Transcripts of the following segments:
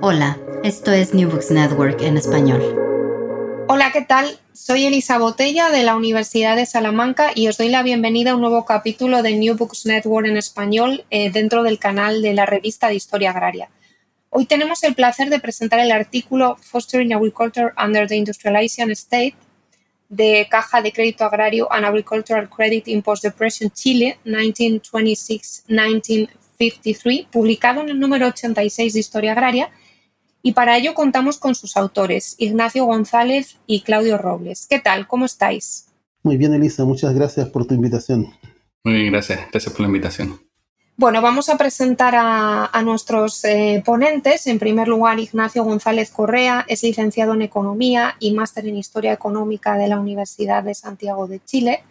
Hola, esto es New Books Network en español. Hola, ¿qué tal? Soy Elisa Botella de la Universidad de Salamanca y os doy la bienvenida a un nuevo capítulo de New Books Network en español eh, dentro del canal de la revista de Historia Agraria. Hoy tenemos el placer de presentar el artículo Fostering Agriculture Under the Industrialization State de Caja de Crédito Agrario and Agricultural Credit in Post-Depression Chile 1926-1953, publicado en el número 86 de Historia Agraria y para ello contamos con sus autores, Ignacio González y Claudio Robles. ¿Qué tal? ¿Cómo estáis? Muy bien, Elisa, muchas gracias por tu invitación. Muy bien, gracias. Gracias por la invitación. Bueno, vamos a presentar a, a nuestros eh, ponentes. En primer lugar, Ignacio González Correa es licenciado en Economía y máster en Historia Económica de la Universidad de Santiago de Chile.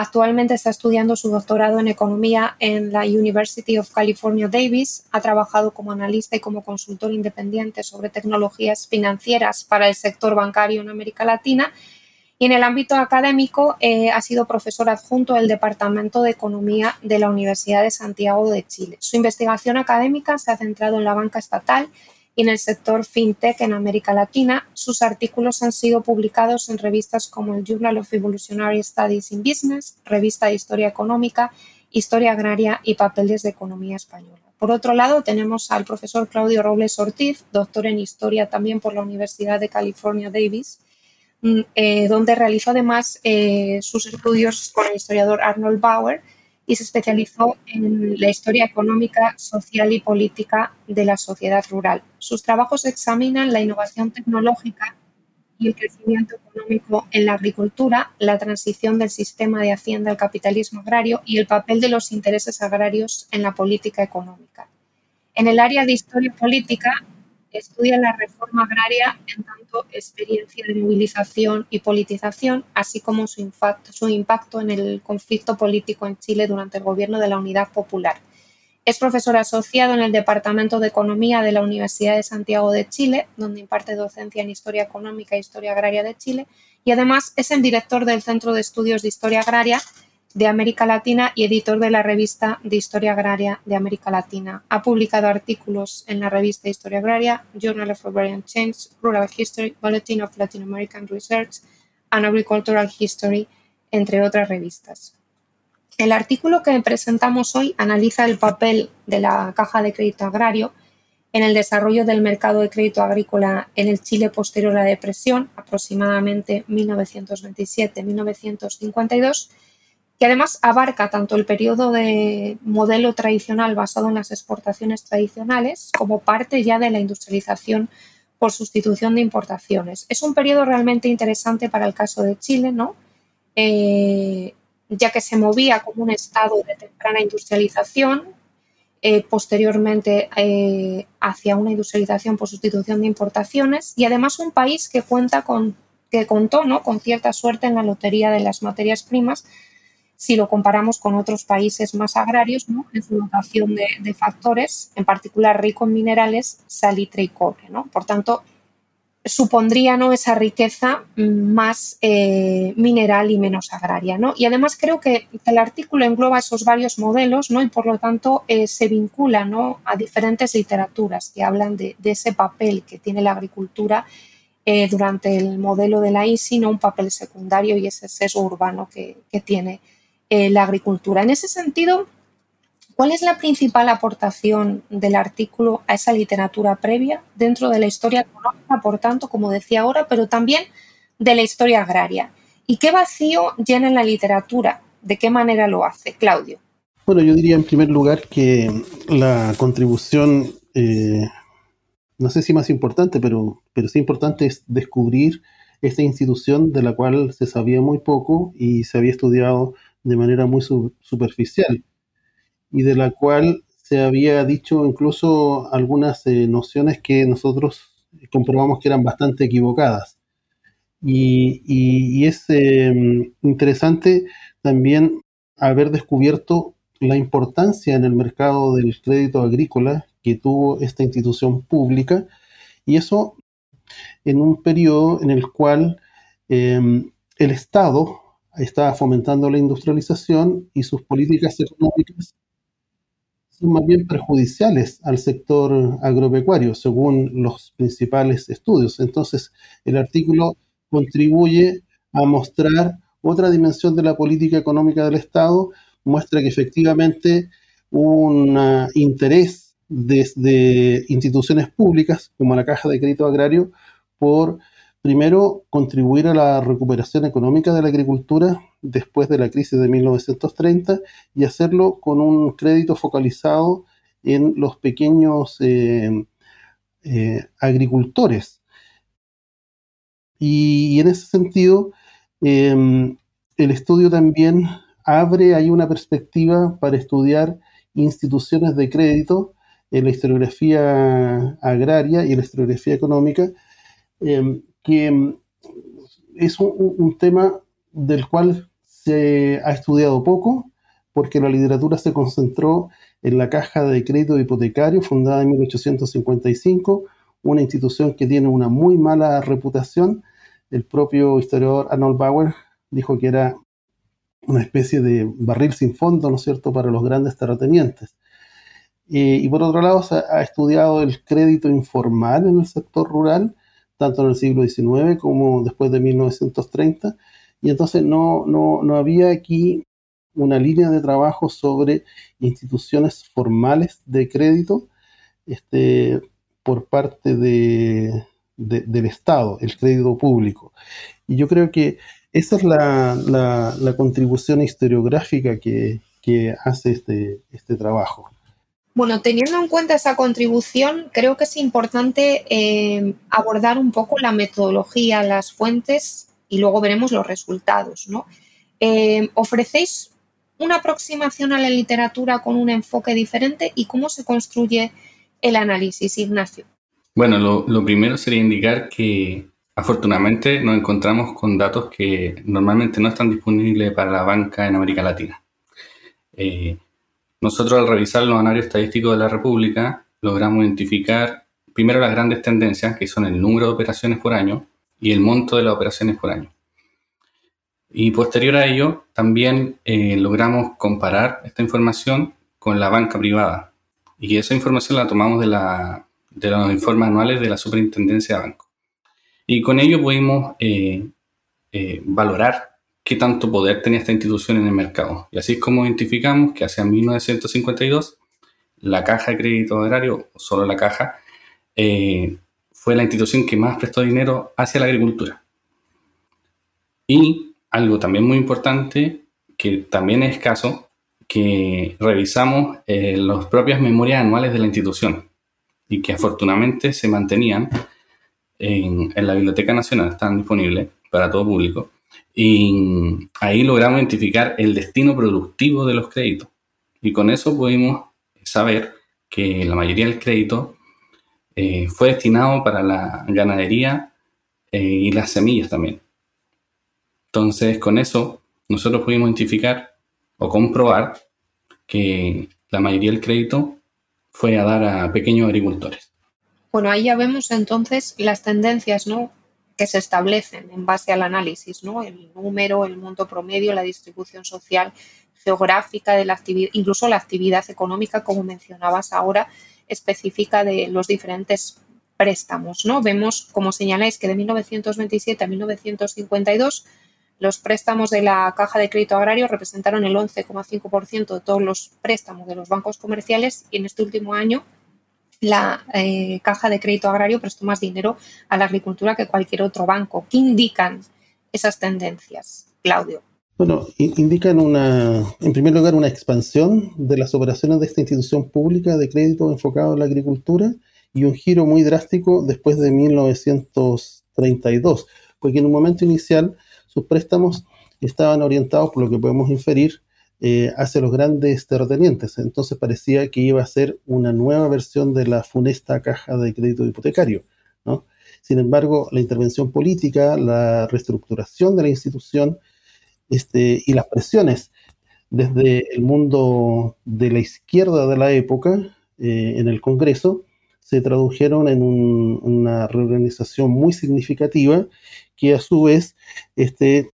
Actualmente está estudiando su doctorado en economía en la University of California Davis. Ha trabajado como analista y como consultor independiente sobre tecnologías financieras para el sector bancario en América Latina. Y en el ámbito académico eh, ha sido profesor adjunto del Departamento de Economía de la Universidad de Santiago de Chile. Su investigación académica se ha centrado en la banca estatal y en el sector fintech en América Latina. Sus artículos han sido publicados en revistas como el Journal of Evolutionary Studies in Business, Revista de Historia Económica, Historia Agraria y Papeles de Economía Española. Por otro lado, tenemos al profesor Claudio Robles Ortiz, doctor en Historia también por la Universidad de California Davis, eh, donde realizó además eh, sus estudios con el historiador Arnold Bauer y se especializó en la historia económica, social y política de la sociedad rural. Sus trabajos examinan la innovación tecnológica y el crecimiento económico en la agricultura, la transición del sistema de hacienda al capitalismo agrario y el papel de los intereses agrarios en la política económica. En el área de historia política, estudia la reforma agraria en tanto experiencia de movilización y politización, así como su impacto, en el conflicto político en Chile durante el gobierno de la Unidad Popular. Es profesor asociado en el Departamento de Economía de la Universidad de Santiago de Chile, donde imparte docencia en Historia Económica e Historia Agraria de Chile, y además es el director del Centro de Estudios de Historia Agraria de América Latina y editor de la revista de Historia Agraria de América Latina. Ha publicado artículos en la revista Historia Agraria, Journal of Agrarian Change, Rural History, Bulletin of Latin American Research and Agricultural History, entre otras revistas. El artículo que presentamos hoy analiza el papel de la Caja de Crédito Agrario en el desarrollo del mercado de crédito agrícola en el Chile posterior a la depresión, aproximadamente 1927-1952, que además abarca tanto el periodo de modelo tradicional basado en las exportaciones tradicionales como parte ya de la industrialización por sustitución de importaciones. Es un periodo realmente interesante para el caso de Chile, ¿no? Eh, ya que se movía como un estado de temprana industrialización, eh, posteriormente eh, hacia una industrialización por sustitución de importaciones y además un país que cuenta con que contó ¿no? con cierta suerte en la lotería de las materias primas si lo comparamos con otros países más agrarios, ¿no? en su dotación de, factores, en particular rico en minerales, salitre y cobre. ¿no? Por tanto, supondría ¿no? esa riqueza más eh, mineral y menos agraria. ¿no? Y además creo que el artículo engloba esos varios modelos ¿no? y por lo tanto eh, se vincula ¿no? a diferentes literaturas que hablan de, ese papel que tiene la agricultura eh, durante el modelo de la ISI, un papel secundario y ese sesgo urbano que tiene eh, la agricultura. En ese sentido, ¿cuál es la principal aportación del artículo a esa literatura previa dentro de la historia económica, por tanto, como decía ahora, pero también de la historia agraria? ¿Y qué vacío llena en la literatura? ¿De qué manera lo hace? Claudio. Bueno, yo diría en primer lugar que la contribución, eh, no sé si más importante, pero, pero sí importante es descubrir esta institución de la cual se sabía muy poco y se había estudiado de manera muy superficial y de la cual se había dicho incluso algunas eh, nociones que nosotros comprobamos que eran bastante equivocadas. Y, es em, interesante también haber descubierto la importancia en el mercado del crédito agrícola que tuvo esta institución pública y eso en un periodo en el cual em, el Estado estaba fomentando la industrialización y sus políticas económicas son más bien perjudiciales al sector agropecuario, según los principales estudios. Entonces, el artículo contribuye a mostrar otra dimensión de la política económica del Estado, muestra que efectivamente un interés desde instituciones públicas, como la Caja de Crédito Agrario, por Primero, contribuir a la recuperación económica de la agricultura después de la crisis de 1930 y hacerlo con un crédito focalizado en los pequeños eh, eh, agricultores. Y, en ese sentido, em, el estudio también abre ahí una perspectiva para estudiar instituciones de crédito en la historiografía agraria y en la historiografía económica, em, que mm, es un, tema del cual se ha estudiado poco, porque la literatura se concentró en la Caja de Crédito Hipotecario, fundada en 1855, una institución que tiene una muy mala reputación. El propio historiador Arnold Bauer dijo que era una especie de barril sin fondo, ¿no es cierto?, para los grandes terratenientes. y por otro lado, se ha estudiado el crédito informal en el sector rural tanto en el siglo XIX como después de 1930, y entonces no, no, había aquí una línea de trabajo sobre instituciones formales de crédito este, por parte de, del Estado, el crédito público. Y yo creo que esa es la, contribución historiográfica que, que hace este, este trabajo. Bueno, teniendo en cuenta esa contribución, creo que es importante eh, abordar un poco la metodología, las fuentes y luego veremos los resultados. ¿no? Eh, ¿Ofrecéis una aproximación a la literatura con un enfoque diferente y cómo se construye el análisis, Ignacio? Bueno, lo, primero sería indicar que afortunadamente nos encontramos con datos que normalmente no están disponibles para la banca en América Latina. Eh, nosotros al revisar los análisis estadísticos de la República logramos identificar primero las grandes tendencias, que son el número de operaciones por año y el monto de las operaciones por año. Y posterior a ello, también eh, logramos comparar esta información con la banca privada. Y esa información la tomamos de, los informes anuales de la Superintendencia de Banco. Y con ello pudimos eh, eh, valorar qué tanto poder tenía esta institución en el mercado. Y así es como identificamos que hacia 1952 la caja de crédito agrario, solo la caja, eh, fue la institución que más prestó dinero hacia la agricultura. Y algo también muy importante, que también es escaso, que revisamos eh, las propias memorias anuales de la institución y que afortunadamente se mantenían en, en la Biblioteca Nacional, están disponibles para todo público. Y ahí logramos identificar el destino productivo de los créditos. Y con eso pudimos saber que la mayoría del crédito eh, fue destinado para la ganadería eh, y las semillas también. Entonces, con eso, nosotros pudimos identificar o comprobar que la mayoría del crédito fue a dar a pequeños agricultores. Bueno, ahí ya vemos entonces las tendencias ¿no? Que se establecen en base al análisis, ¿no? el número, el monto promedio, la distribución social, geográfica de la actividad, incluso la actividad económica, como mencionabas ahora, específica de los diferentes préstamos. ¿no? Vemos, como señaláis, que de 1927 a 1952 los préstamos de la Caja de Crédito Agrario representaron el 11,5% de todos los préstamos de los bancos comerciales y en este último año la eh, Caja de Crédito Agrario prestó más dinero a la agricultura que cualquier otro banco. ¿Qué indican esas tendencias, Claudio? Bueno, indican una, en primer lugar, una expansión de las operaciones de esta institución pública de crédito enfocado en la agricultura y un giro muy drástico después de 1932, porque en un momento inicial sus préstamos estaban orientados, por lo que podemos inferir, eh, hacia los grandes terratenientes. Entonces parecía que iba a ser una nueva versión de la funesta caja de crédito hipotecario. ¿no? Sin embargo, la intervención política, la reestructuración de la institución este, y las presiones desde el mundo de la izquierda de la época eh, en el Congreso se tradujeron en una reorganización muy significativa que a su vez este,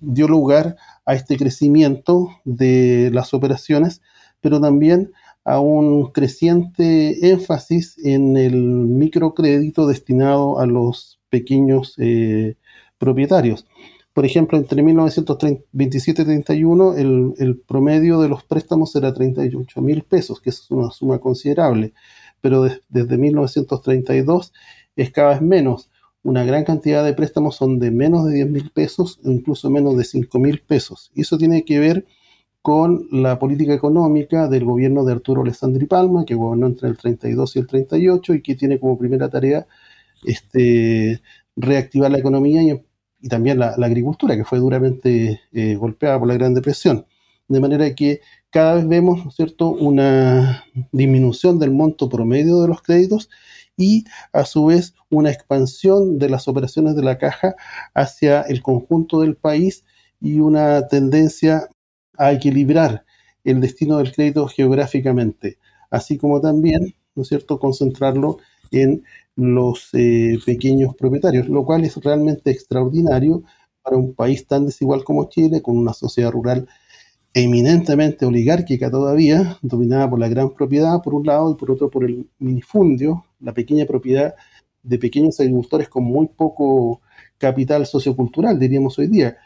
dio lugar a este crecimiento de las operaciones, pero también a un creciente énfasis en el microcrédito destinado a los pequeños eh, propietarios. Por ejemplo, entre 1927 y 31 el, el promedio de los préstamos era 38 mil pesos, que es una suma considerable pero desde 1932 es cada vez menos. Una gran cantidad de préstamos son de menos de 10 mil pesos o incluso menos de 5 mil pesos. Y eso tiene que ver con la política económica del gobierno de Arturo Alessandri Palma, que gobernó entre el 32 y el 38 y que tiene como primera tarea este, reactivar la economía y, también la, agricultura, que fue duramente eh, golpeada por la Gran Depresión. De manera que cada vez vemos, ¿no es cierto?, una disminución del monto promedio de los créditos y a su vez una expansión de las operaciones de la caja hacia el conjunto del país y una tendencia a equilibrar el destino del crédito geográficamente, así como también, ¿no es cierto?, concentrarlo en los eh, pequeños propietarios, lo cual es realmente extraordinario para un país tan desigual como Chile, con una sociedad rural eminentemente oligárquica todavía, dominada por la gran propiedad por un lado y por otro por el minifundio, la pequeña propiedad de pequeños agricultores con muy poco capital sociocultural, diríamos hoy día,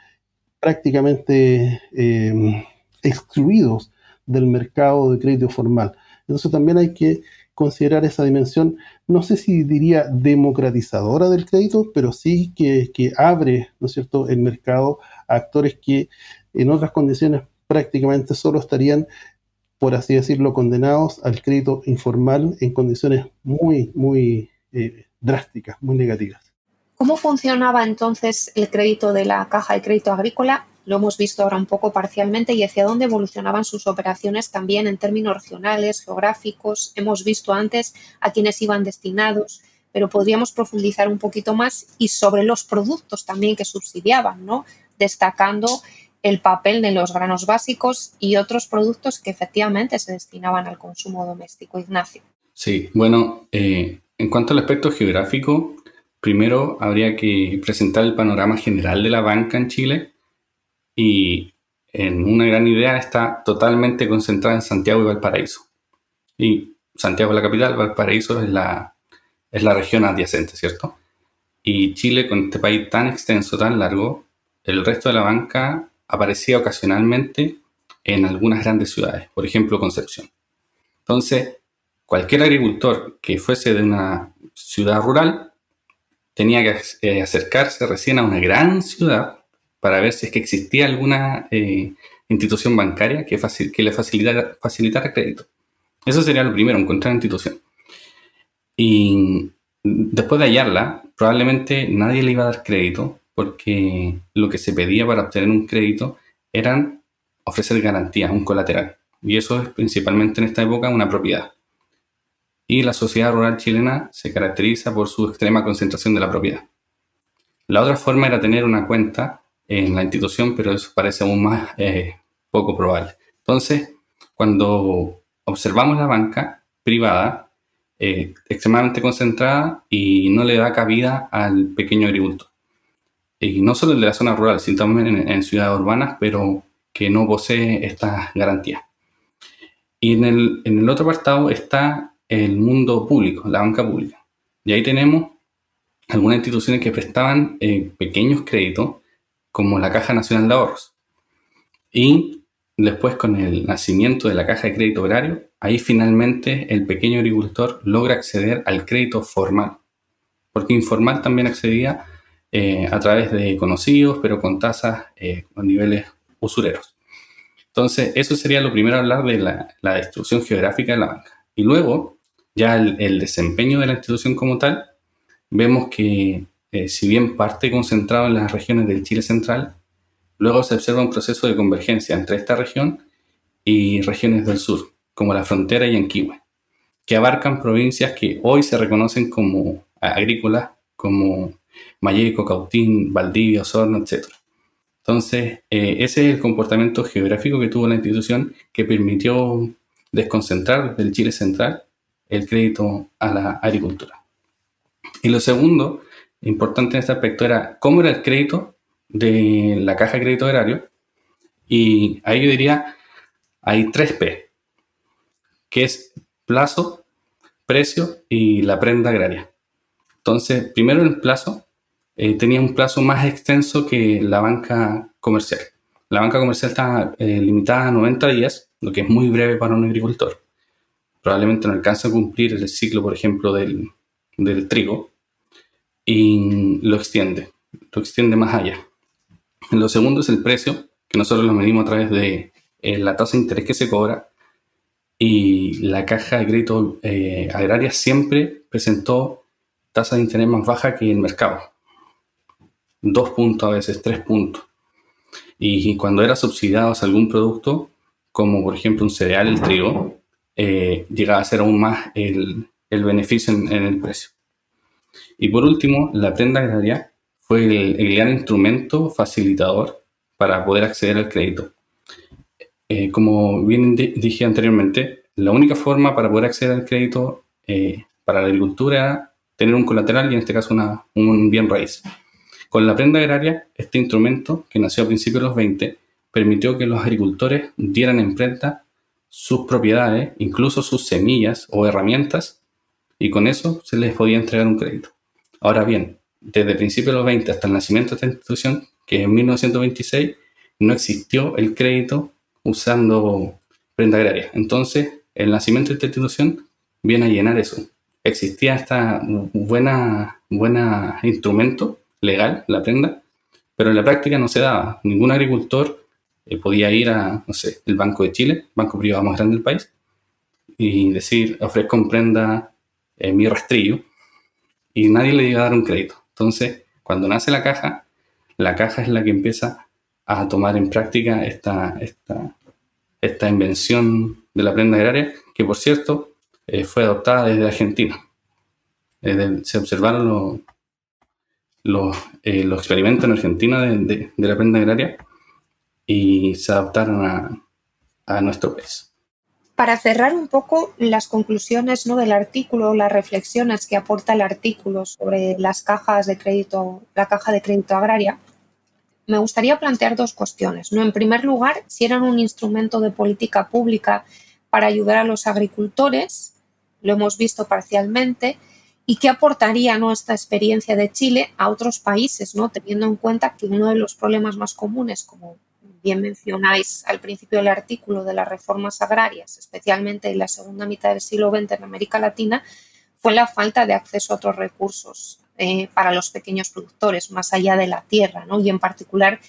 prácticamente em, excluidos del mercado de crédito formal. Entonces también hay que considerar esa dimensión, no sé si diría democratizadora del crédito, pero sí que, que abre, ¿no es cierto?, el mercado a actores que en otras condiciones prácticamente solo estarían, por así decirlo, condenados al crédito informal en condiciones muy, muy eh, drásticas, muy negativas. ¿Cómo funcionaba entonces el crédito de la caja de crédito agrícola? Lo hemos visto ahora un poco parcialmente y hacia dónde evolucionaban sus operaciones también en términos regionales, geográficos. Hemos visto antes a quienes iban destinados, pero podríamos profundizar un poquito más y sobre los productos también que subsidiaban, ¿no? Destacando el papel de los granos básicos y otros productos que efectivamente se destinaban al consumo doméstico. Ignacio. Sí, bueno, eh, en cuanto al aspecto geográfico, primero habría que presentar el panorama general de la banca en Chile y en una gran idea está totalmente concentrada en Santiago y Valparaíso. Y Santiago es la capital, Valparaíso es la, es la región adyacente, ¿cierto? Y Chile, con este país tan extenso, tan largo, el resto de la banca aparecía ocasionalmente en algunas grandes ciudades, por ejemplo Concepción. Entonces, cualquier agricultor que fuese de una ciudad rural tenía que eh, acercarse recién a una gran ciudad para ver si es que existía alguna eh, institución bancaria que, le facilitara, facilitara crédito. Eso sería lo primero, encontrar una institución. Y después de hallarla, probablemente nadie le iba a dar crédito porque lo que se pedía para obtener un crédito eran ofrecer garantías, un colateral. Y eso es principalmente en esta época una propiedad. Y la sociedad rural chilena se caracteriza por su extrema concentración de la propiedad. La otra forma era tener una cuenta en la institución, pero eso parece aún más eh, poco probable. Entonces, cuando observamos la banca privada, eh, extremadamente concentrada y no le da cabida al pequeño agricultor. Y no solo el de la zona rural, sino también en, ciudades urbanas, pero que no posee estas garantías. Y en el, en el otro apartado está el mundo público, la banca pública. Y ahí tenemos algunas instituciones que prestaban eh, pequeños créditos, como la Caja Nacional de Ahorros. Y después, con el nacimiento de la Caja de Crédito Agrario, ahí finalmente el pequeño agricultor logra acceder al crédito formal, porque informal también accedía eh, a través de conocidos, pero con tasas eh, niveles usureros. Entonces, eso sería lo primero hablar de la, distribución geográfica de la banca. Y luego, ya el, desempeño de la institución como tal, vemos que eh, si bien parte concentrado en las regiones del Chile central, luego se observa un proceso de convergencia entre esta región y regiones del sur, como la frontera y Anquihue, que abarcan provincias que hoy se reconocen como agrícolas, como Mayeco, Cautín, Valdivia, Osorno, etc. Entonces, eh, ese es el comportamiento geográfico que tuvo la institución que permitió desconcentrar del Chile central el crédito a la agricultura. Y lo segundo, importante en este aspecto, era cómo era el crédito de la caja de crédito agrario. Y ahí yo diría, hay tres P, que es plazo, precio y la prenda agraria. Entonces, primero el plazo, eh, tenía un plazo más extenso que la banca comercial. La banca comercial está eh, limitada a 90 días, lo que es muy breve para un agricultor. Probablemente no alcanza a cumplir el ciclo, por ejemplo, del, trigo y lo extiende, lo extiende más allá. Lo segundo es el precio, que nosotros lo medimos a través de eh, la tasa de interés que se cobra y la caja de crédito agraria siempre presentó tasa de interés más baja que el mercado dos puntos, a veces tres puntos. Y, cuando era subsidiado algún producto, como por ejemplo un cereal, el trigo, eh, llegaba a ser aún más el, beneficio en, el precio. Y por último, la prenda agraria fue el, gran instrumento facilitador para poder acceder al crédito. Eh, como bien dije anteriormente, la única forma para poder acceder al crédito eh, para la agricultura era tener un colateral y en este caso una, un bien raíz. Con la prenda agraria, este instrumento, que nació a principios de los 20, permitió que los agricultores dieran en prenda sus propiedades, incluso sus semillas o herramientas, y con eso se les podía entregar un crédito. Ahora bien, desde principios de los 20 hasta el nacimiento de esta institución, que en 1926, no existió el crédito usando prenda agraria. Entonces, el nacimiento de esta institución viene a llenar eso. Existía este buena, buena instrumento legal la prenda, pero en la práctica no se daba. Ningún agricultor eh, podía ir a, no sé, el Banco de Chile, banco privado más grande del país, y decir, ofrezco en prenda eh, mi rastrillo, y nadie le iba a dar un crédito. Entonces, cuando nace la caja, la caja es la que empieza a tomar en práctica esta, esta, esta invención de la prenda agraria, que por cierto eh, fue adoptada desde Argentina. se observaron los, los, eh, los experimentos en Argentina de, la prenda agraria y se adaptaron a, a nuestro país. Para cerrar un poco las conclusiones ¿no? del artículo, las reflexiones que aporta el artículo sobre las cajas de crédito, la caja de crédito agraria, me gustaría plantear dos cuestiones. ¿no? En primer lugar, si eran un instrumento de política pública para ayudar a los agricultores, lo hemos visto parcialmente, y qué aportaría nuestra experiencia de Chile a otros países, ¿no? teniendo en cuenta que uno de los problemas más comunes, como bien mencionáis al principio del artículo, de las reformas agrarias, especialmente en la segunda mitad del siglo XX en América Latina, fue la falta de acceso a otros recursos eh, para los pequeños productores, más allá de la tierra, ¿no? y en particular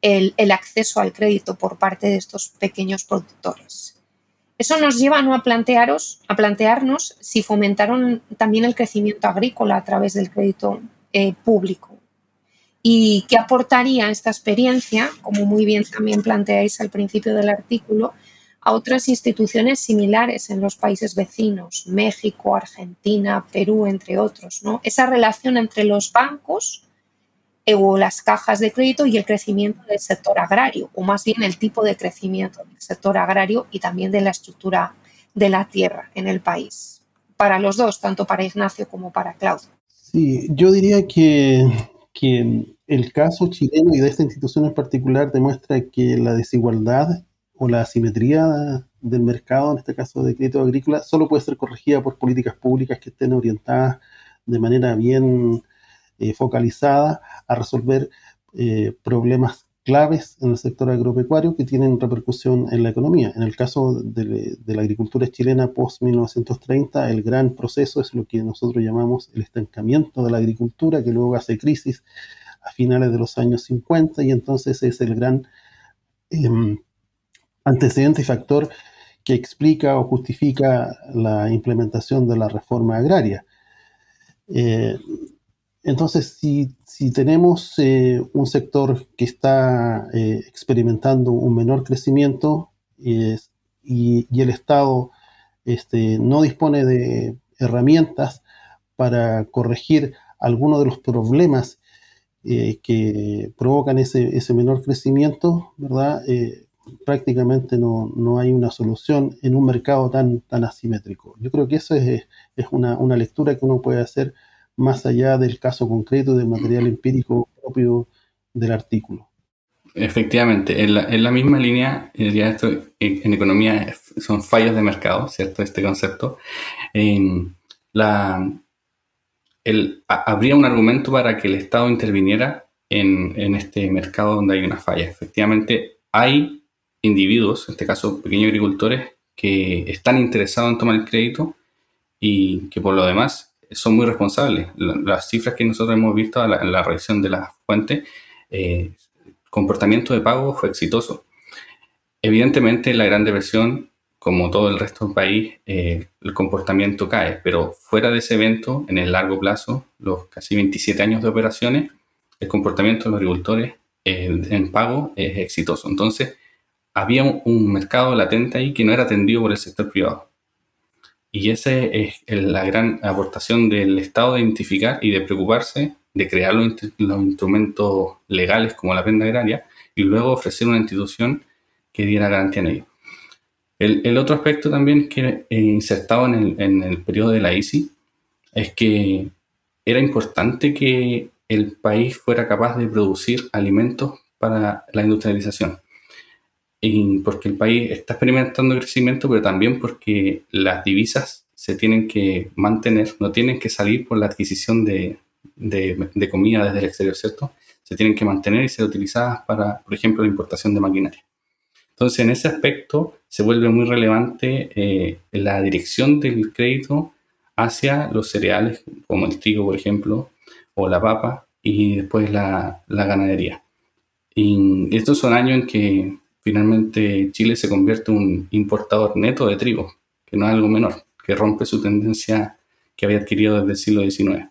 el, el acceso al crédito por parte de estos pequeños productores. Eso nos lleva ¿no? a, plantearos, a plantearnos si fomentaron también el crecimiento agrícola a través del crédito eh, público. ¿Y qué aportaría esta experiencia, como muy bien también planteáis al principio del artículo, a otras instituciones similares en los países vecinos, México, Argentina, Perú, entre otros? ¿no? Esa relación entre los bancos o las cajas de crédito y el crecimiento del sector agrario, o más bien el tipo de crecimiento del sector agrario y también de la estructura de la tierra en el país. Para los dos, tanto para Ignacio como para Claudio. Sí, yo diría que, que el caso chileno y de esta institución en particular demuestra que la desigualdad o la asimetría del mercado, en este caso de crédito agrícola, solo puede ser corregida por políticas públicas que estén orientadas de manera bien eh, focalizada a resolver eh, problemas claves en el sector agropecuario que tienen repercusión en la economía. En el caso de, la agricultura chilena post-1930, el gran proceso es lo que nosotros llamamos el estancamiento de la agricultura, que luego hace crisis a finales de los años 50 y entonces es el gran em, antecedente y factor que explica o justifica la implementación de la reforma agraria. Eh, entonces, si, tenemos eh, un sector que está eh, experimentando un menor crecimiento y, el Estado este, no dispone de herramientas para corregir algunos de los problemas que provocan ese, menor crecimiento, ¿verdad? prácticamente no, hay una solución en un mercado tan, tan asimétrico. Yo creo que eso es, una, una, lectura que uno puede hacer más allá del caso concreto del material empírico propio del artículo. Efectivamente, en la, misma línea, eh, ya esto en, economía son fallos de mercado, ¿cierto? Este concepto. la, habría un argumento para que el Estado interviniera en, en, este mercado donde hay una falla. Efectivamente, hay individuos, en este caso pequeños agricultores, que están interesados en tomar el crédito y que por lo demás son muy responsables. Las cifras que nosotros hemos visto en la, revisión de la fuente, eh, comportamiento de pago fue exitoso. Evidentemente, la Gran Depresión, como todo el resto del país, eh, el comportamiento cae, pero fuera de ese evento, en el largo plazo, los casi 27 años de operaciones, el comportamiento de los agricultores en pago es exitoso. Entonces, había un, mercado latente ahí que no era atendido por el sector privado. Y esa es la gran aportación del Estado de identificar y de preocuparse de crear los, instrumentos legales como la prenda agraria y luego ofrecer una institución que diera garantía en ello. El, otro aspecto también que he insertado en el, en el periodo de la ICI es que era importante que el país fuera capaz de producir alimentos para la industrialización porque el país está experimentando crecimiento, pero también porque las divisas se tienen que mantener, no tienen que salir por la adquisición de, de, comida desde el exterior, ¿cierto? Se tienen que mantener y ser utilizadas para, por ejemplo, la importación de maquinaria. Entonces, en ese aspecto se vuelve muy relevante eh, la dirección del crédito hacia los cereales, como el trigo, por ejemplo, o la papa, y después la, la ganadería. Y estos son años en que finalmente Chile se convierte en un importador neto de trigo, que no es algo menor, que rompe su tendencia que había adquirido desde el siglo XIX.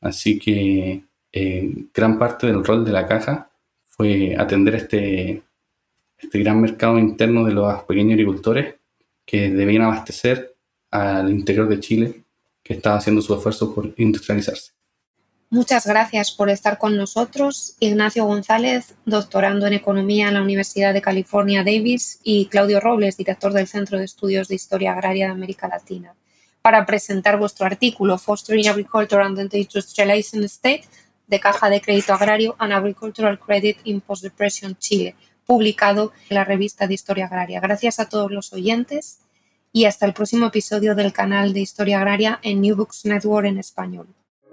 Así que eh, gran parte del rol de la caja fue atender este, este gran mercado interno de los pequeños agricultores que debían abastecer al interior de Chile, que estaba haciendo su esfuerzo por industrializarse. Muchas gracias por estar con nosotros, Ignacio González, doctorando en Economía en la Universidad de California Davis, y Claudio Robles, director del Centro de Estudios de Historia Agraria de América Latina, para presentar vuestro artículo Fostering Agriculture and the Industrialization State de Caja de Crédito Agrario and Agricultural Credit in Post-Depression Chile, publicado en la revista de Historia Agraria. Gracias a todos los oyentes y hasta el próximo episodio del canal de Historia Agraria en New Books Network en español.